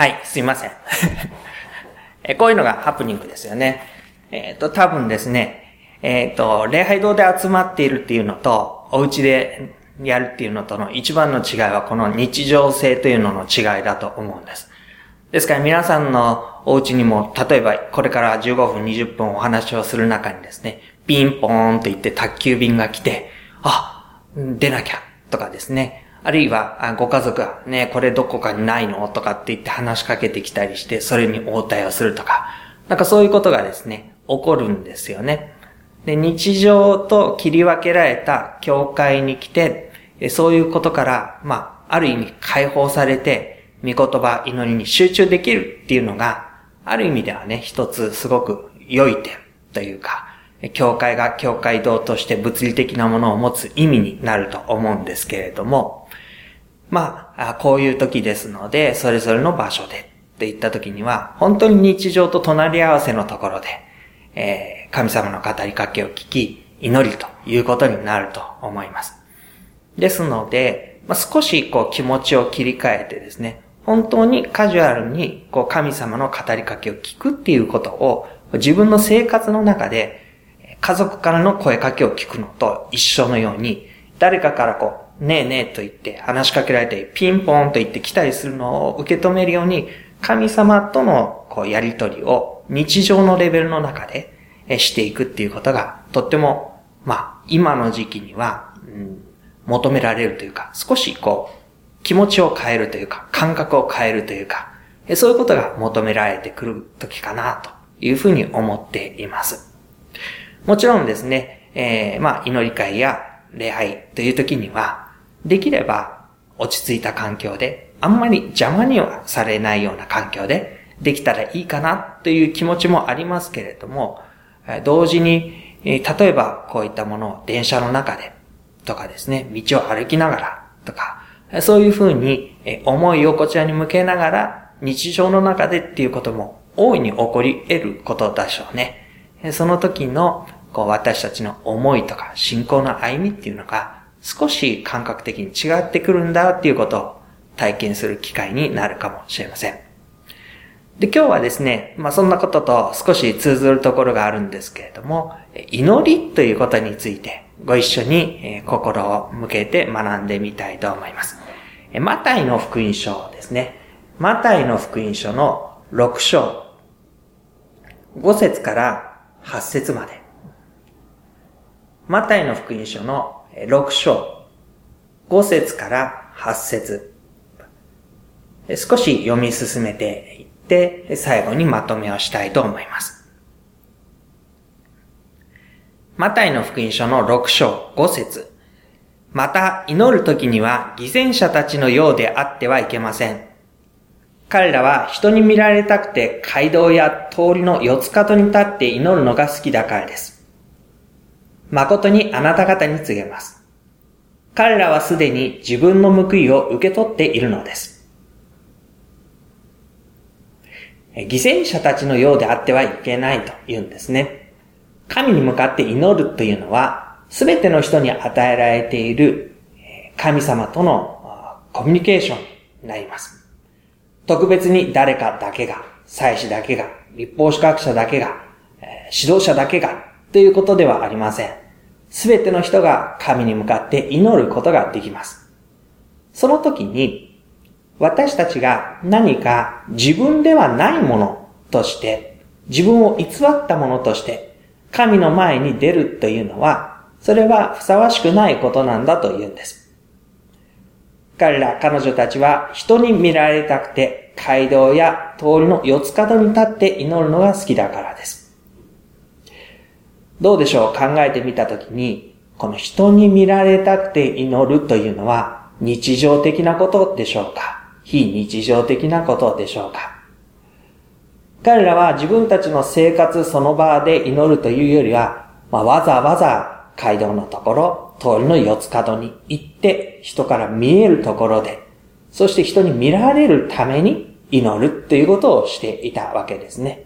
はい、すいません。えこういうのがハプニングですよね。えっ、ー、と、多分ですね、えっ、ー、と、礼拝堂で集まっているっていうのと、お家でやるっていうのとの一番の違いはこの日常性というのの違いだと思うんです。ですから皆さんのお家にも、例えばこれから15分、20分お話をする中にですね、ピンポーンと言って宅急便が来て、あ、出なきゃとかですね、あるいはご家族がね、これどこかにないの？とかって言って話しかけてきたりして、それに応対をするとか、なんかそういうことがですね、起こるんですよね。で、日常と切り分けられた教会に来て、そういうことから、まあ、ある意味解放されて、御言葉、祈りに集中できるっていうのが、ある意味ではね、一つすごく良い点というか、教会が教会堂として物理的なものを持つ意味になると思うんですけれども、まあ、こういう時ですので、それぞれの場所でって言った時には、本当に日常と隣り合わせのところで、えー、神様の語りかけを聞き、祈りということになると思います。ですので、まあ、少しこう気持ちを切り替えてですね、本当にカジュアルにこう神様の語りかけを聞くっていうことを自分の生活の中で家族からの声かけを聞くのと一緒のように誰かからこうねえねえと言って話しかけられてピンポンと言って来たりするのを受け止めるように神様とのこうやりとりを日常のレベルの中でしていくっていうことがとってもまあ今の時期には、うん、求められるというか少しこう気持ちを変えるというか感覚を変えるというかそういうことが求められてくる時かなというふうに思っています。もちろんですね、えー、まあ祈り会や礼拝という時にはできれば落ち着いた環境で、あんまり邪魔にはされないような環境でできたらいいかなという気持ちもありますけれども、同時に、例えばこういったものを電車の中でとかですね、道を歩きながらとか、そういうふうに思いをこちらに向けながら日常の中でっていうことも大いに起こり得ることでしょうね。その時のこう私たちの思いとか信仰の歩みっていうのが少し感覚的に違ってくるんだっていうことを体験する機会になるかもしれません。で、今日はですね、まあそんなことと少し通ずるところがあるんですけれども、祈りということについてご一緒に心を向けて学んでみたいと思います。マタイの福音書ですね。マタイの福音書の6章、5節から8節まで。マタイの福音書の6章、5節から8節少し読み進めていって、最後にまとめをしたいと思います。マタイの福音書の6章5節また祈る時には偽善者たちのようであってはいけません。彼らは人に見られたくて街道や通りの四つ角に立って祈るのが好きだからです。誠にあなた方に告げます。彼らはすでに自分の報いを受け取っているのです。犠牲者たちのようであってはいけないと言うんですね。神に向かって祈るというのは、すべての人に与えられている神様とのコミュニケーションになります。特別に誰かだけが、祭司だけが、立法資格者だけが、指導者だけが、ということではありません。すべての人が神に向かって祈ることができます。その時に、私たちが何か自分ではないものとして、自分を偽ったものとして、神の前に出るというのは、それはふさわしくないことなんだと言うんです。彼ら、彼女たちは人に見られたくて、街道や通りの四つ角に立って祈るのが好きだからです。どうでしょう？考えてみたときに、この人に見られたくて祈るというのは日常的なことでしょうか？非日常的なことでしょうか？彼らは自分たちの生活その場で祈るというよりは、まあ、わざわざ街道のところ、通りの四つ角に行って人から見えるところで、そして人に見られるために祈るということをしていたわけですね。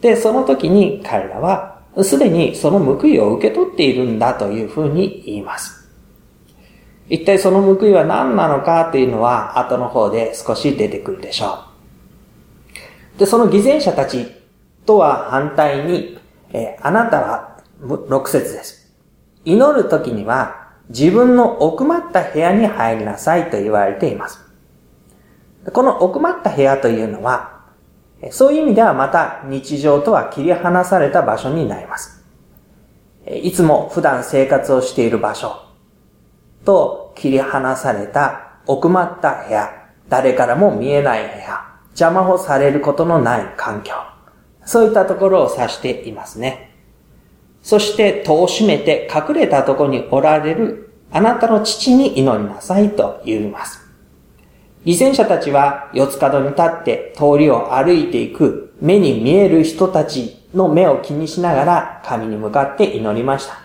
で、その時に彼らはすでにその報いを受け取っているんだというふうに言います。一体その報いは何なのかというのは後の方で少し出てくるでしょう。で、その偽善者たちとは反対に、えあなたは、6節です。祈る時には自分の奥まった部屋に入りなさいと言われています。この奥まった部屋というのは、そういう意味ではまた日常とは切り離された場所になります。いつも普段生活をしている場所と切り離された奥まった部屋、誰からも見えない部屋、邪魔をされることのない環境、そういったところを指していますね。そして戸を閉めて隠れたところにおられるあなたの父に祈りなさいと言います。偽善者たちは四つ角に立って通りを歩いていく目に見える人たちの目を気にしながら神に向かって祈りました。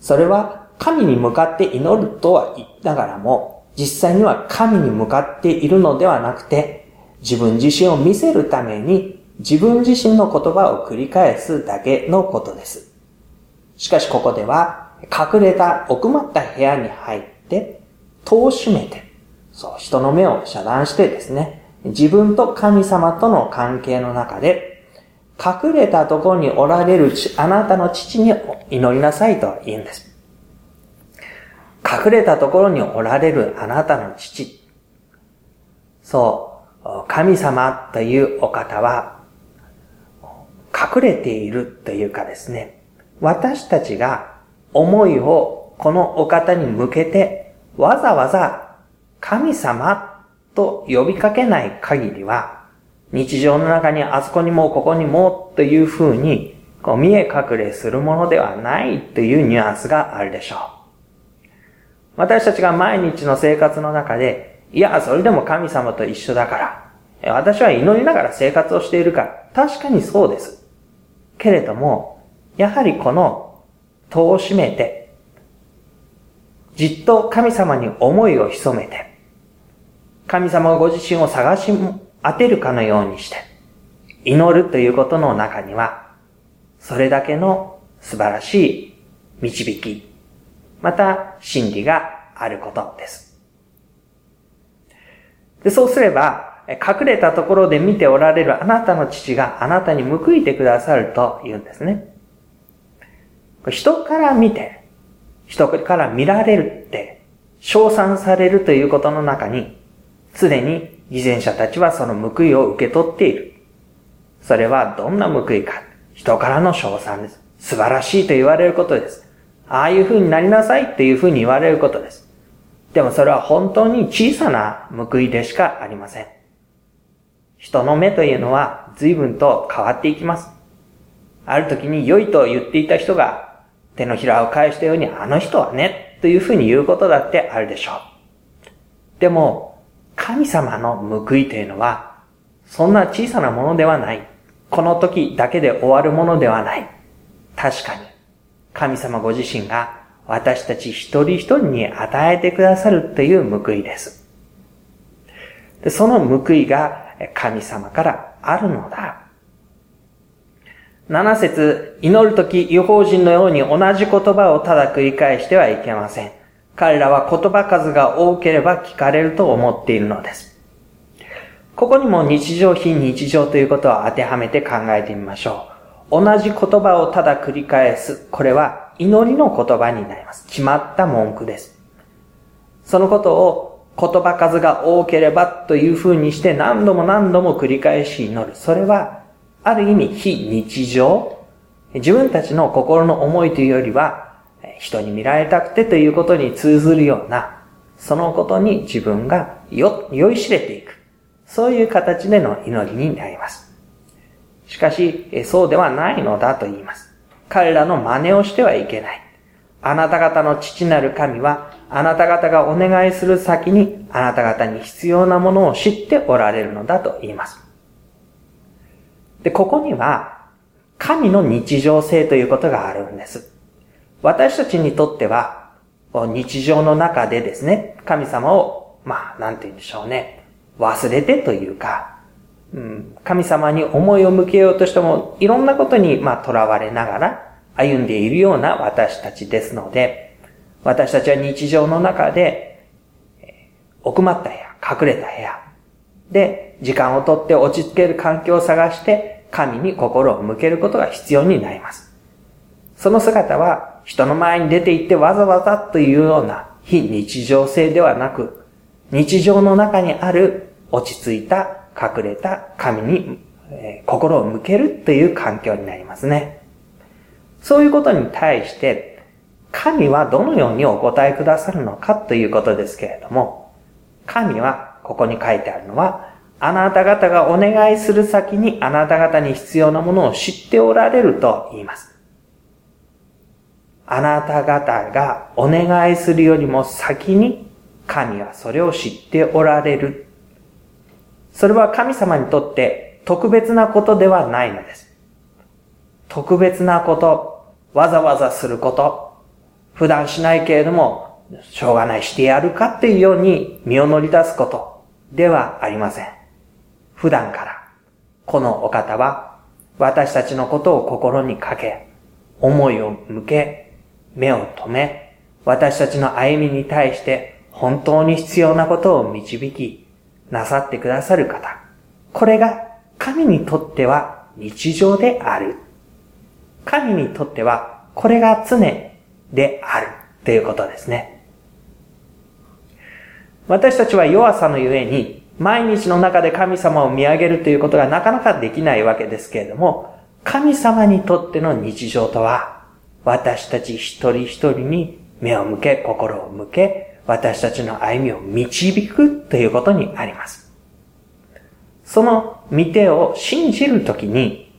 それは神に向かって祈るとは言いながらも、実際には神に向かっているのではなくて、自分自身を見せるために自分自身の言葉を繰り返すだけのことです。しかしここでは、隠れた奥まった部屋に入って、戸を閉めて、そう、人の目を遮断してですね、自分と神様との関係の中で、隠れたところにおられるあなたの父に祈りなさいと言うんです。隠れたところにおられるあなたの父。そう、神様というお方は、隠れているというかですね、私たちが思いをこのお方に向けて、わざわざ神様と呼びかけない限りは、日常の中にあそこにもここにもというふうに、こう見え隠れするものではないというニュアンスがあるでしょう。私たちが毎日の生活の中で、いや、それでも神様と一緒だから、私は祈りながら生活をしているから、確かにそうです。けれども、やはりこの戸を閉めて、じっと神様に思いを潜めて、神様ご自身を探し当てるかのようにして、祈るということの中には、それだけの素晴らしい導き、また真理があることです。でそうすれば、隠れたところで見ておられるあなたの父があなたに報いてくださると言うんですね。人から見て、人から見られるって、称賛されるということの中に、すでに偽善者たちはその報いを受け取っている。それはどんな報いか。人からの称賛です。素晴らしいと言われることです。ああいう風になりなさいっていう風に言われることです。でもそれは本当に小さな報いでしかありません。人の目というのは随分と変わっていきます。ある時に良いと言っていた人が手のひらを返したようにあの人はね、という風に言うことだってあるでしょう。でも、神様の報いというのは、そんな小さなものではない。この時だけで終わるものではない。確かに、神様ご自身が私たち一人一人に与えてくださるという報いです。でその報いが神様からあるのだ。七節、祈るとき、違法人のように同じ言葉をただ繰り返してはいけません。彼らは言葉数が多ければ聞かれると思っているのです。ここにも日常非日常ということを当てはめて考えてみましょう。同じ言葉をただ繰り返す。これは祈りの言葉になります。決まった文句です。そのことを言葉数が多ければという風にして何度も何度も繰り返し祈る。それは、ある意味非日常。自分たちの心の思いというよりは、人に見られたくてということに通ずるような、そのことに自分がよ、酔いしれていく。そういう形での祈りになります。しかし、そうではないのだと言います。彼らの真似をしてはいけない。あなた方の父なる神は、あなた方がお願いする先に、あなた方に必要なものを知っておられるのだと言います。で、ここには、神の日常性ということがあるんです。私たちにとっては、日常の中でですね、神様を、まあ、なんて言うんでしょうね、忘れてというか、うん、神様に思いを向けようとしても、いろんなことに、まあ、囚われながら歩んでいるような私たちですので、私たちは日常の中で、奥まった部屋、隠れた部屋で時間をとって落ち着ける環境を探して神に心を向けることが必要になります。その姿は人の前に出て行ってわざわざというような非日常性ではなく、日常の中にある落ち着いた隠れた神に、心を向けるという環境になりますね。そういうことに対して、神はどのようにお答えくださるのかということですけれども、神はここに書いてあるのは、あなた方がお願いする先にあなた方に必要なものを知っておられると言います。あなた方がお願いするよりも先に神はそれを知っておられる。それは神様にとって特別なことではないのです。特別なこと、わざわざすること、普段しないけれども、しょうがないしてやるかっていうように身を乗り出すことではありません。普段から、このお方は私たちのことを心にかけ、思いを向け、目を留め、私たちの歩みに対して本当に必要なことを導き、なさってくださる方。これが神にとっては日常である。神にとってはこれが常であるということですね。私たちは弱さのゆえに毎日の中で神様を見上げるということがなかなかできないわけですけれども、神様にとっての日常とは、私たち一人一人に目を向け、心を向け、私たちの歩みを導くということにあります。その見てを信じるときに、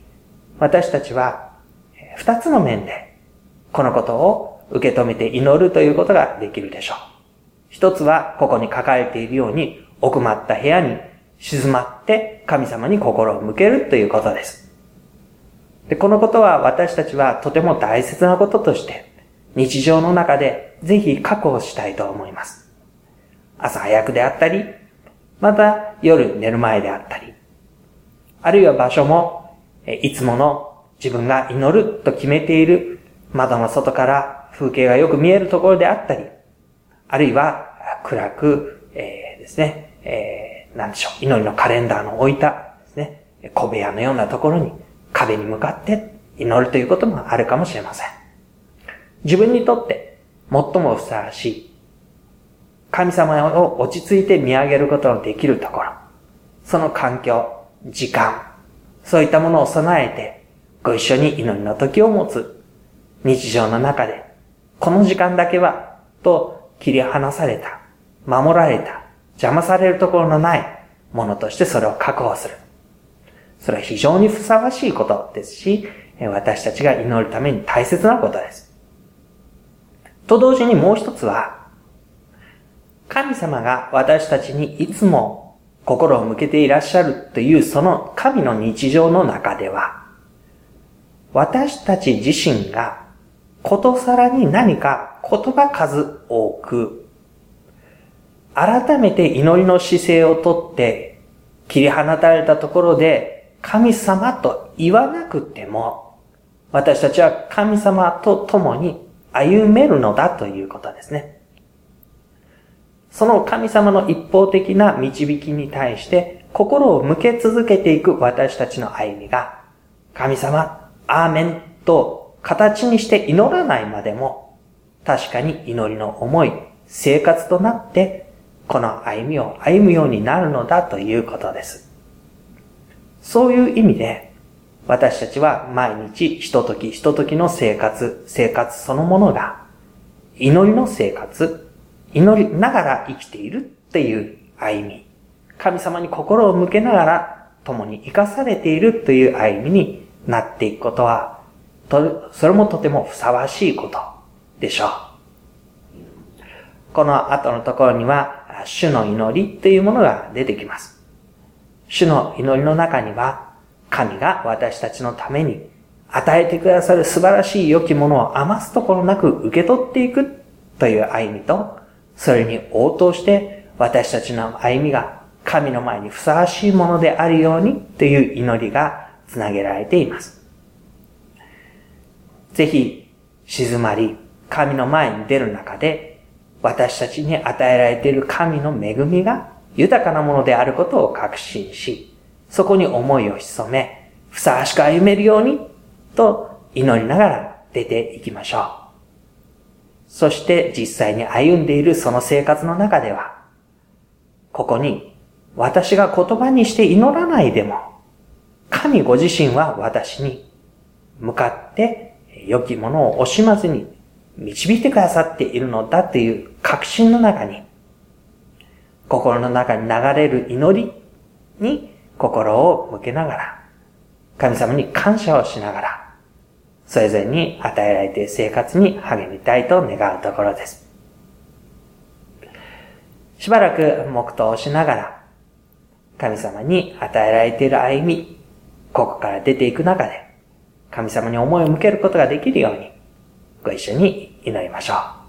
私たちは二つの面でこのことを受け止めて祈るということができるでしょう。一つはここに書かれているように奥まった部屋に静まって神様に心を向けるということです。で、このことは私たちはとても大切なこととして日常の中でぜひ確保したいと思います。朝早くであったり、また夜寝る前であったり、あるいは場所もいつもの自分が祈ると決めている窓の外から風景がよく見えるところであったり、あるいは暗く、えー、ですね、えー、なんでしょう、祈りのカレンダーの置いたですね、小部屋のようなところに壁に向かって祈るということもあるかもしれません。自分にとって最もふさわしい、神様を落ち着いて見上げることのできるところ、その環境、時間、そういったものを備えて、ご一緒に祈りの時を持つ日常の中で、この時間だけは、と切り離された、守られた、邪魔されるところのないものとしてそれを確保する。それは非常にふさわしいことですし、私たちが祈るために大切なことです。と同時にもう一つは、神様が私たちにいつも心を向けていらっしゃるというその神の日常の中では、私たち自身がことさらに何か言葉数多く改めて祈りの姿勢をとって切り放たれたところで神様と言わなくても私たちは神様と共に歩めるのだということですね。その神様の一方的な導きに対して心を向け続けていく私たちの歩みが神様、アーメンと形にして祈らないまでも確かに祈りの思い、生活となってこの歩みを歩むようになるのだということです。そういう意味で、私たちは毎日ひとときひとときの生活、生活そのものが、祈りの生活、祈りながら生きているっていう歩み、神様に心を向けながら共に生かされているという歩みになっていくことは、それもとてもふさわしいことでしょう。この後のところには、主の祈りというものが出てきます。主の祈りの中には、神が私たちのために与えてくださる素晴らしい良きものを余すところなく受け取っていくという歩みと、それに応答して私たちの歩みが神の前にふさわしいものであるようにという祈りがつなげられています。ぜひ、静まり、神の前に出る中で、私たちに与えられている神の恵みが豊かなものであることを確信し、そこに思いを潜め、ふさわしく歩めるように、と祈りながら出ていきましょう。そして実際に歩んでいるその生活の中では、ここに私が言葉にして祈らないでも、神ご自身は私に向かって良きものを惜しまずに導いてくださっているのだっていう確信の中に、心の中に流れる祈りに心を向けながら、神様に感謝をしながら、それぞれに与えられている生活に励みたいと願うところです。しばらく黙祷をしながら、神様に与えられている歩み、ここから出ていく中で、神様に思いを向けることができるように、ご一緒に祈りましょう。